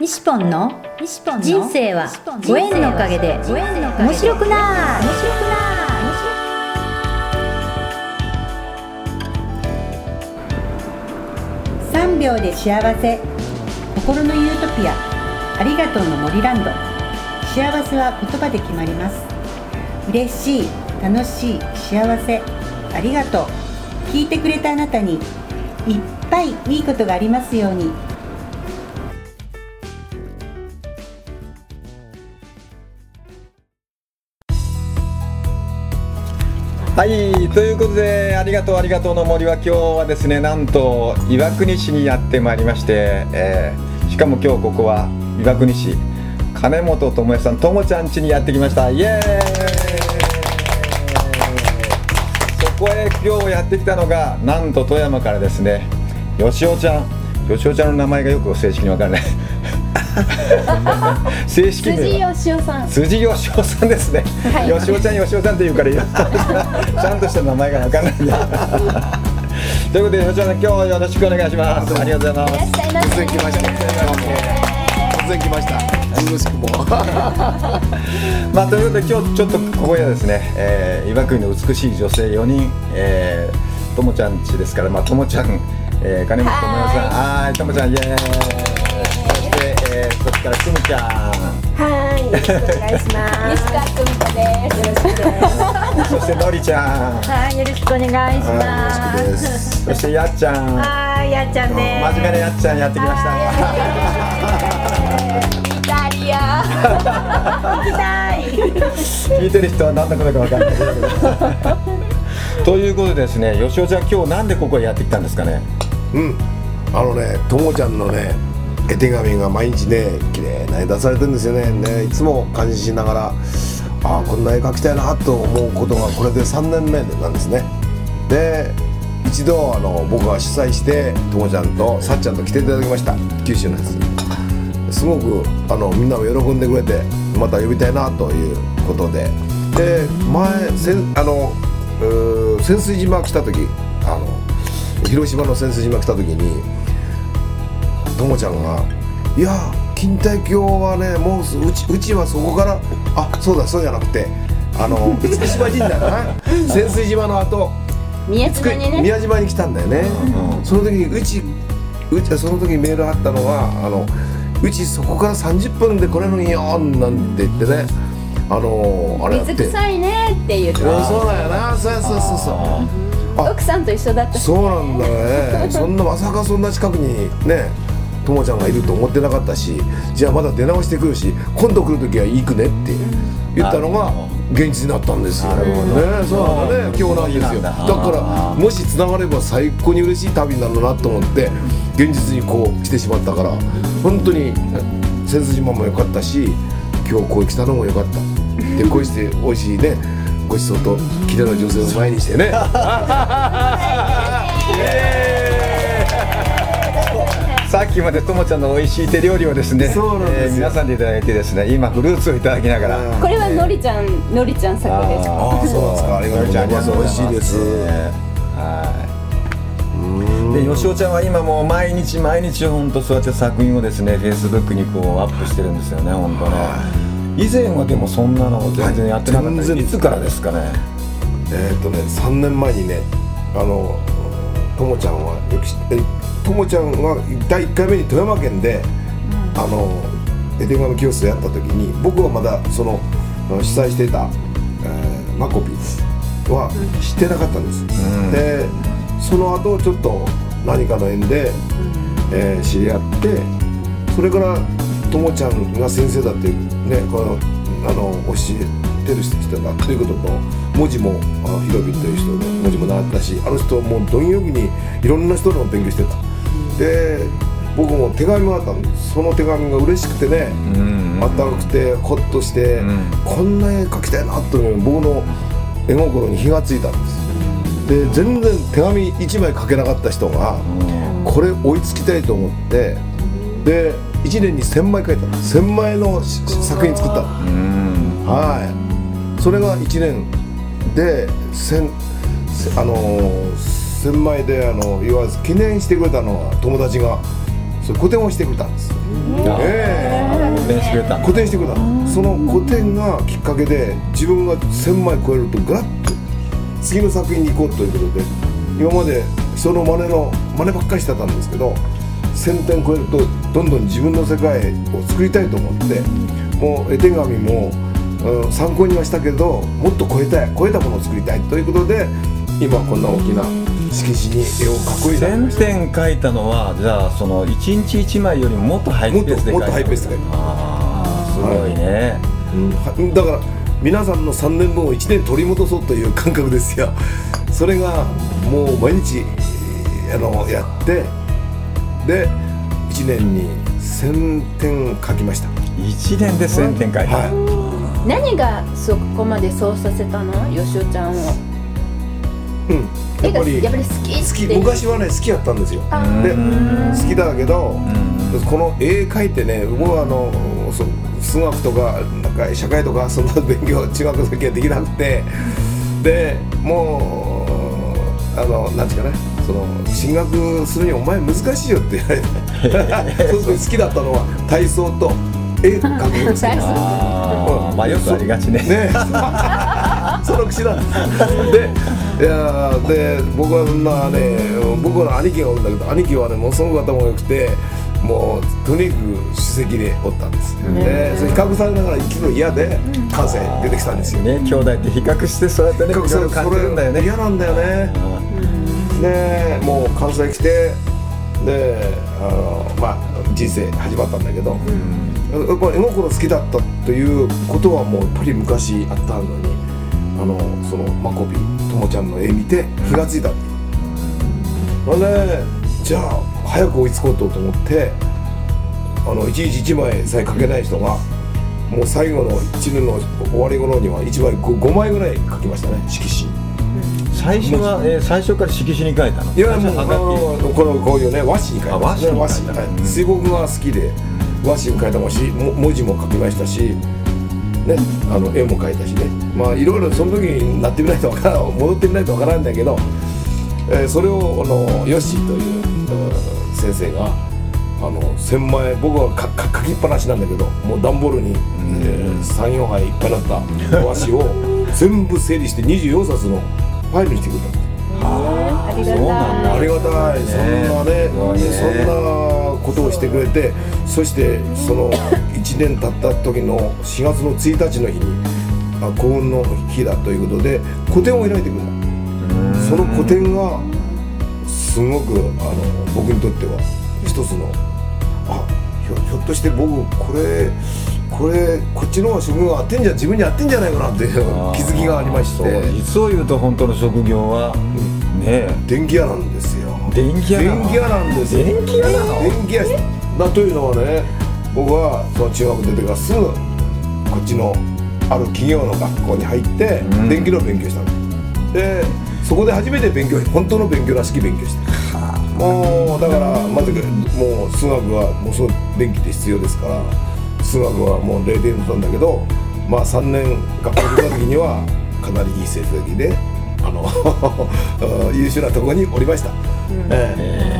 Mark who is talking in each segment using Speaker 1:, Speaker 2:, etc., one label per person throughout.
Speaker 1: 西ポンの人生はご縁のおかげで面白くない面白く
Speaker 2: ない3秒で幸せ。心のユートピア。ありがとうの森ランド。幸せは言葉で決まります。嬉しい楽しい幸せ。ありがとう。聞いてくれたあなたにいっぱいいいことがありますように
Speaker 3: はいということでありがとうありがとうの森は今日はですねなんと岩国市にやってまいりまして、えー、しかも今日ここは岩国市金本智恵さんともちゃん家にやってきました。イエーイ。そこへ今日やってきたのがなんと富山からですねよしおちゃん。よしおちゃんの名前がよく正式に分からない。正式名
Speaker 4: 辻よしおさん。
Speaker 3: 辻よしおさんですね、はい、よしおちゃんよしおさんって言うから ちゃんとした名前が分からないんだということでよしおさん今日はよろしくお願いします。ありがとうございます。
Speaker 4: 突然来ました。
Speaker 5: 突然来ました。よろしくも
Speaker 3: まあということで今日ちょっとここへですね、えー、岩国の美しい女性4人、えー、ともちゃんちですからまあともちゃん、えー、金本智代さん。はいともちゃんイエーイからくみちゃん。
Speaker 4: はい、よろしくお願いします。西川くみこです。よろしくです。
Speaker 3: そしてのりちゃん。
Speaker 1: はい、よろしくお願いします。
Speaker 3: そしてやっちゃん。
Speaker 1: はい、やっちゃんです。
Speaker 3: 真面目なやっちゃんやってきました。
Speaker 4: イタリア。
Speaker 1: 行きたい。
Speaker 3: 聞いてる人は何だかかわかんないけど。ということでですね、吉尾ちゃん今日なんでここへやってきたんですかね？
Speaker 5: うん、あのね、ともちゃんのね。絵手紙が毎日ね綺麗な絵出されてるんですよね。ねいつも感心しながらああこんな絵描きたいなと思うことがこれで3年目なんですね。で一度あの僕が主催してともちゃんとさっちゃんと来ていただきました。九州のやつ。すごくあのみんなも喜んでくれてまた呼びたいなということで。で前せあの潜水島来た時あの広島の潜水島来た時にともちゃんが「いや錦帯橋はねもううちうちはそこからあそうだそうじゃなくてあの 厳島神社かな。潜水島の後
Speaker 4: 宮島にね。
Speaker 5: 宮島に来たんだよね、うん、その時にうちうちその時にメールあったのはあのうちそこから30分で来れるのよなんて言ってね。あの
Speaker 4: あれ水臭いねって言ってそう
Speaker 5: だよな。そうそうそう
Speaker 4: そう。奥さんと一緒だった。
Speaker 5: そうなんだね。そんなまさかそんな近くにねともちゃんがいると思ってなかったしじゃあまだ出直してくるし今度来る時は行くねって言ったのが現実になったんですよ。ね、そうなんだね今日なんですよ。だ。からもしつながれば最高に嬉しい旅になるなと思って現実にこう来てしまったから本当に千筋島も良かったし今日こう来たのも良かった。でこうして美味しいねごちそうと綺麗な女性を前にしてね。
Speaker 3: さっきまでともちゃんの美味しい手料理をですねそうなんです、えー、皆さんでいただいてですね今フルーツをいただきながら。
Speaker 4: これはのりちゃんのりちゃん作です
Speaker 5: ああそうですか。ありがとうございます美味しいです。
Speaker 3: はい。で吉尾ちゃんは今もう毎日毎日本当そうやって作品をですねフェイスブックにこうアップしてるんですよね本当ね。以前はでもそんなの全然やってなかった、はい、いつからですかね？
Speaker 5: えっ、ー、とね3年前にねあのともちゃんはともちゃんが第1回目に富山県で、うん、あの絵手紙教室をやった時に僕はまだその主催していた、えー、マコピは知ってなかったんです、うん、でその後ちょっと何かの縁で、うん、えー、知り合ってそれからともちゃんが先生だっていうねこのあの教えてる人だということと文字もひろびという人で文字も習ったしあの人もう貪欲にいろんな人の勉強してた。で僕も手紙もあったんですその手紙が嬉しくてね、あったかくてホッとして、うん、こんな絵描きたいなという僕の絵心に火がついたんです。で全然手紙1枚書けなかった人が、これ追いつきたいと思ってで1年に1000枚書いた1000枚の作品作ったはい。それが1年で1000あのー千枚であの言わず記念してくれたのは友達がそれ個展をしてくれたんですええ。
Speaker 3: 古典してくれた。んだ
Speaker 5: 個展してくれたの。その個展がきっかけで自分が1000枚超えるとガラッと次の作品に行こうということで今まで人の真似の真似ばっかりしてたんですけど1000点超えるとどんどん自分の世界を作りたいと思ってもう絵手紙も、うん参考にはしたけどもっと超えたい超えたものを作りたいということで今こんな大きな色紙に絵を描くようにな。りま
Speaker 3: 1000
Speaker 5: した
Speaker 3: 点書いたのはじゃあその1日1枚よりももっとハイペースで書いた
Speaker 5: もっともっとハイペースで書いた。
Speaker 3: ああすごいね、
Speaker 5: うん。はだから皆さんの3年分を1年取り戻そうという感覚ですよ。それがもう毎日えーあのやってで1年に1000点書きました。
Speaker 3: 1年で1000点書いた、
Speaker 5: は
Speaker 4: 何がそこまでそうさせたの？よしおちゃんを。
Speaker 5: い、うん、やっぱり
Speaker 4: やっぱり好き
Speaker 5: 好き。昔はね好きやったんですよ。
Speaker 4: あ
Speaker 5: で好きだけど
Speaker 3: うん。
Speaker 5: この絵描いてね僕はあのそ数学とかなんか社会とかそんな勉強中学の時はできなくてでもうあのなんていうかねその進学するにはお前難しいよって言われて そうすると好きだったのは体操と絵描くんですよ。
Speaker 4: 体操。
Speaker 3: ああまあよくありがちね。
Speaker 5: ね。その口なんですでいやーで僕はそんなね僕の兄貴がおるんだけど兄貴はねものすごく頭が良くてもうとにかく主席でおったんです。でそれ比較されながら生きるの嫌で関西出てきたんですよ。
Speaker 3: ね兄弟って比較してそうやってねいろいろ感じるんだよね。
Speaker 5: 嫌なんだよね。でもう関西来てであのまあ人生始まったんだけど、やっぱり絵心好きだったということはもうやっぱり昔あったのにあのそのマコビともちゃんの絵見て気がついた。ほんでじゃあ早く追いつこうと思ってあの一日一枚さえ描けない人がもう最後の1年の終わり頃には1枚 5, 5枚ぐらい描きましたね色紙。
Speaker 3: 最初は、えー最初から色紙に書いたの？
Speaker 5: いやもうあのこのこういうね和紙に書いた
Speaker 3: あ和紙に書いた
Speaker 5: は水墨が好きで和紙に書いたもしも文字も書きましたしねあの絵も描いたしね。まあいろいろその時になってみないとわからん 戻ってみないとわからないんだけど、えーそれをあのヨッシーといううん先生があの1000枚僕はかか書きっぱなしなんだけどもう段ボールに、えー、34杯いっぱいになった和紙を全部整理して24冊のファイルにしてくれたんです
Speaker 4: ありが
Speaker 3: そうなんだ。
Speaker 4: たい
Speaker 5: ありがたい、そんなね。そんなことをしてくれてそしてその 1年経った時の4月の1日の日にあ幸運の日だということで個展を開いてくれたその個展がすごくあの僕にとっては一つのあひょひょっとして僕これこれこっちの職業合ってんじゃ自分に合ってんじゃないかなっていう気づきがありまし
Speaker 3: そう
Speaker 5: て
Speaker 3: 実を言うと本当の職業は、ね
Speaker 5: 電気屋なんですよ
Speaker 3: 電気屋
Speaker 5: 電気屋なんですよ。
Speaker 3: 電気屋なの？
Speaker 5: 電気屋。だというのはね僕はその中学出てからすぐこっちのある企業の学校に入って
Speaker 3: うん。
Speaker 5: 電気の勉強したの。でそこで初めて勉強本当の勉強らしき勉強して。もうだからまずもう数学はもうすごい電気って必要ですから数学はもう0点だったんだけどまあ3年学校出た時にはかなりいい成績であの 優秀なところにおりました、ええ。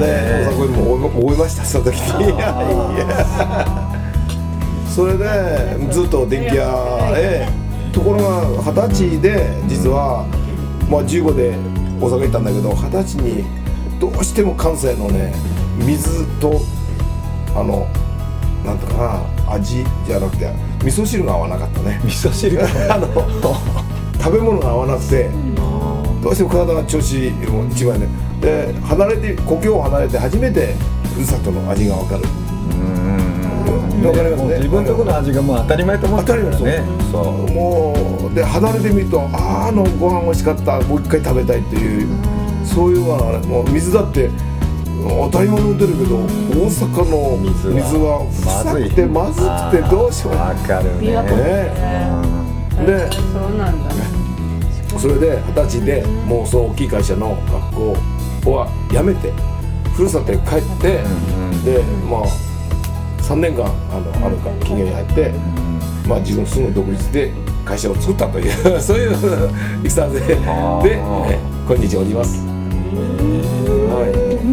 Speaker 5: で大阪にも覚えましたその時に。それでずっと電気屋へ。ところが二十歳で実は、まあ、15で大阪行ったんだけど二十歳にどうしても関西のね水とあのなんとかな味じゃなくて味噌汁が合わなかったね。
Speaker 3: 味噌汁が
Speaker 5: あの食べ物が合わなくてどうしても体が調子も一番ね。で離れて故郷を離れて初めてふるさとの味が分かる。わかりますね。
Speaker 3: 自分のところの味がもう当たり前と思ってるからね。そう。
Speaker 5: もうで離れてみるとあーあのご飯美味しかった。もう一回食べたいっていうそういうのはもう水だって当たり前に飲んでるけど大阪の
Speaker 3: 水
Speaker 5: 水
Speaker 3: は
Speaker 5: は臭くてまずくてどうしよう。
Speaker 3: わかるね。
Speaker 5: ね。で
Speaker 4: そうなんだ
Speaker 5: それで二十歳でもうその大きい会社の学校は辞めてふるさとへ帰って、でまあ3年間あのあるか企業に入って、まあ自分すぐ独立で会社を作ったという そういういきさつでで今日おります。は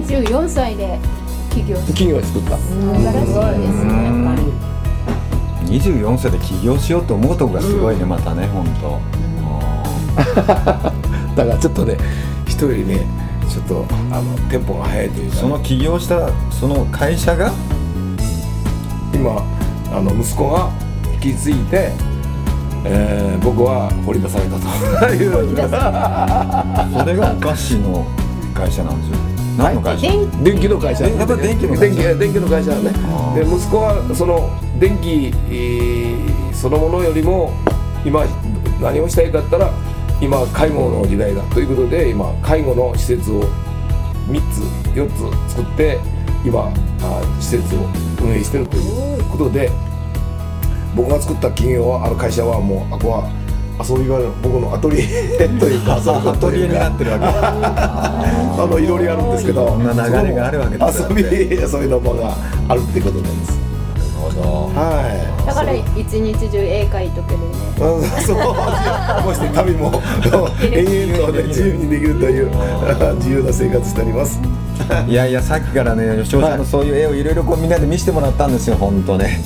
Speaker 4: 24歳で企業
Speaker 5: 企業に作った。
Speaker 4: 素晴らしいですねやっぱり。
Speaker 3: 24歳で起業しようと思うとこがすごいね、またね本当、
Speaker 5: だからちょっとね人よりねちょっとあのテンポが速いというかね、
Speaker 3: その起業したその会社が？
Speaker 5: 今あの息子が引き継いで、えー僕は掘り出されたという。
Speaker 3: それがお菓子の会社なんですよ。何の会社、
Speaker 4: 電
Speaker 5: 電気の会社。
Speaker 3: えやっぱ電気の会社。
Speaker 5: 電気電気の会社ね。で息子はその電気、えーそのものよりも今何をしたいかったら今介護の時代だということで今介護の施設を3つ4つ作って今あ施設を運営してるということで僕が作った企業はあの会社はもうあこは遊び場の僕のアトリエというか遊び場
Speaker 3: アトリエになってるわけ。
Speaker 5: あのいろいろあるんですけど
Speaker 3: そんな流れがあるわけですよ
Speaker 5: 遊び遊びの場があるってことなんです
Speaker 3: ど。
Speaker 5: はい。
Speaker 4: だから一日中絵描いとけるね。
Speaker 5: うんそう。こうして旅も 延々とね自由にできるという自由な生活しております。
Speaker 3: いやいやさっきからね吉尾さんのそういう絵をいろいろこうみんなで見せてもらったんですよ本当ね。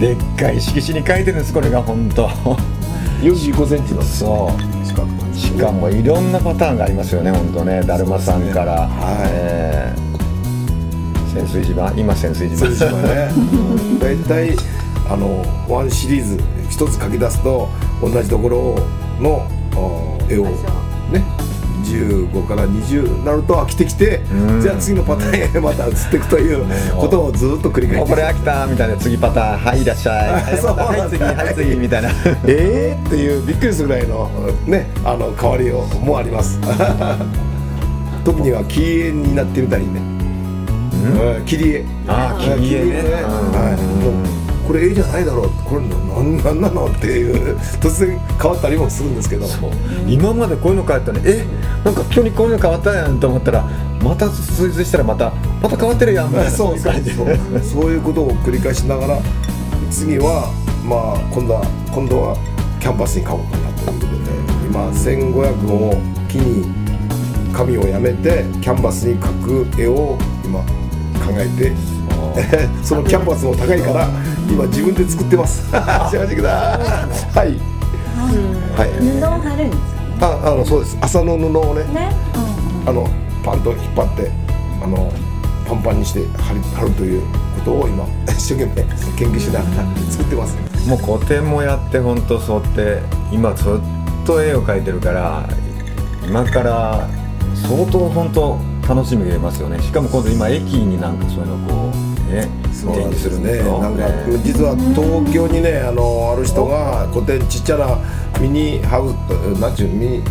Speaker 3: でっかい色紙に書いてるんですこれが本当。
Speaker 5: 45センチの
Speaker 3: そう。しかもいろんなパターンがありますよね本当ねだるまさんから、
Speaker 5: はい。
Speaker 3: えー潜水島今潜水島。
Speaker 5: そうですよね大体あのワンシリーズ一つ書き出すと同じところのお絵をね15から20なると飽きてきて
Speaker 3: うん。
Speaker 5: じゃあ次のパターンへまた移っていくということをずっと繰り返し。て
Speaker 3: おこれ飽きたみたいな次パターンはいいらっしゃい。はい次はい次みたいな。
Speaker 5: えーっていうびっくりするぐらいのねあの変わりをもあります。特には切り絵になってみたりね、うん切り絵。
Speaker 3: あー切り絵ね。うん。
Speaker 5: はい。これ絵じゃないだろう。これなんなんなのっていう突然変わったりもするんですけど。
Speaker 3: 今までこういうの変わったねえなんか急にこういうの変わったやんと思ったらまた追随したらまたまた変わってるやんみたいな
Speaker 5: そうそう
Speaker 3: 感じで。
Speaker 5: そうそういうことを繰り返しながら次はまあ今度は今度はキャンパスに買おうかなということで今1500を機に紙をやめてキャンバスに描く絵を今考えて。そのキャンバスも高いから今自分で作ってます。幸せくだはい。はい。
Speaker 1: 布を貼るんです
Speaker 5: ああのそうです。麻の布をね。
Speaker 1: ね？
Speaker 5: あのパンと引っ張ってあのパンパンにして貼り貼るということを今 一生懸命研究しながら作ってます。
Speaker 3: もう個展もやって本当そうやって今ずっと絵を描いてるから今から相当本当楽しみが出ますよね。しかも今度今駅になんかそういうのこうね。展示するんですよ
Speaker 5: なんか
Speaker 3: ね
Speaker 5: 実は東京にねあのある人が個展ちっちゃなミニハウスなんちゅうミニ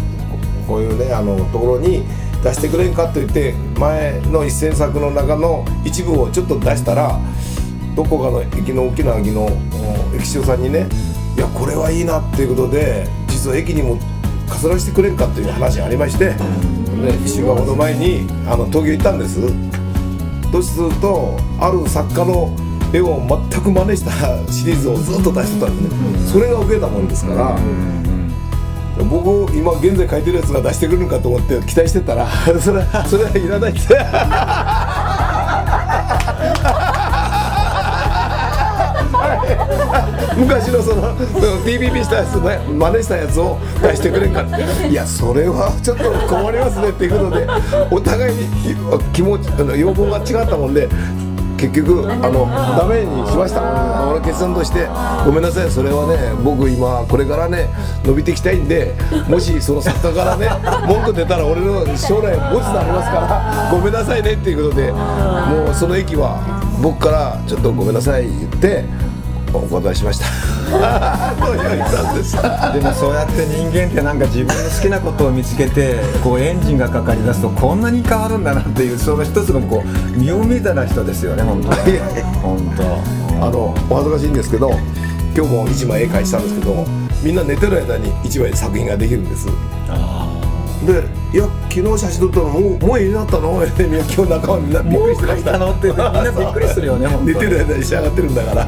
Speaker 5: こういうねあのところに出してくれんかと言って前の一線作の中の一部をちょっと出したらどこかの駅の大きな駅のお駅長さんにねいやこれはいいなっていうことで実は駅にも飾らせてくれんかという話がありましてで1週間ほど前にあの東京行ったんです。とするとある作家の絵を全く真似したシリーズをずっと出してたんですね、それが受けたもんですから、僕今現在描いてるやつが出してくるのかと思って期待してたらそれそれはいらないって昔のその PPP したやつね真似したやつを出してくれんかって。いやそれはちょっと困りますねっていうことでお互いに気持ちあの要望が違ったもんで結局あのダメにしました。俺決断としてごめんなさいそれはね僕今これからね伸びていきたいんでもしその作家からね文句出たら俺の将来ボツになりますからごめんなさいねっていうことでもうその駅は僕からちょっとごめんなさい言ってお断りしました。で
Speaker 3: もそうやって人間ってなんか自分の好きなことを見つけてこうエンジンがかかりだすとこんなに変わるんだなっていうその一つのこう身を見たな人ですよね本当
Speaker 5: いやいや
Speaker 3: 本当。
Speaker 5: あのお恥ずかしいんですけど今日も一枚絵描いてたんですけどみんな寝てる間に一枚作品ができるんです。でいや昨日写真撮ったのもうもう絵になったのって今日仲間みんなびっくりしてました。
Speaker 3: のってみんなびっくりするよね
Speaker 5: 寝てる間に仕上がってるんだから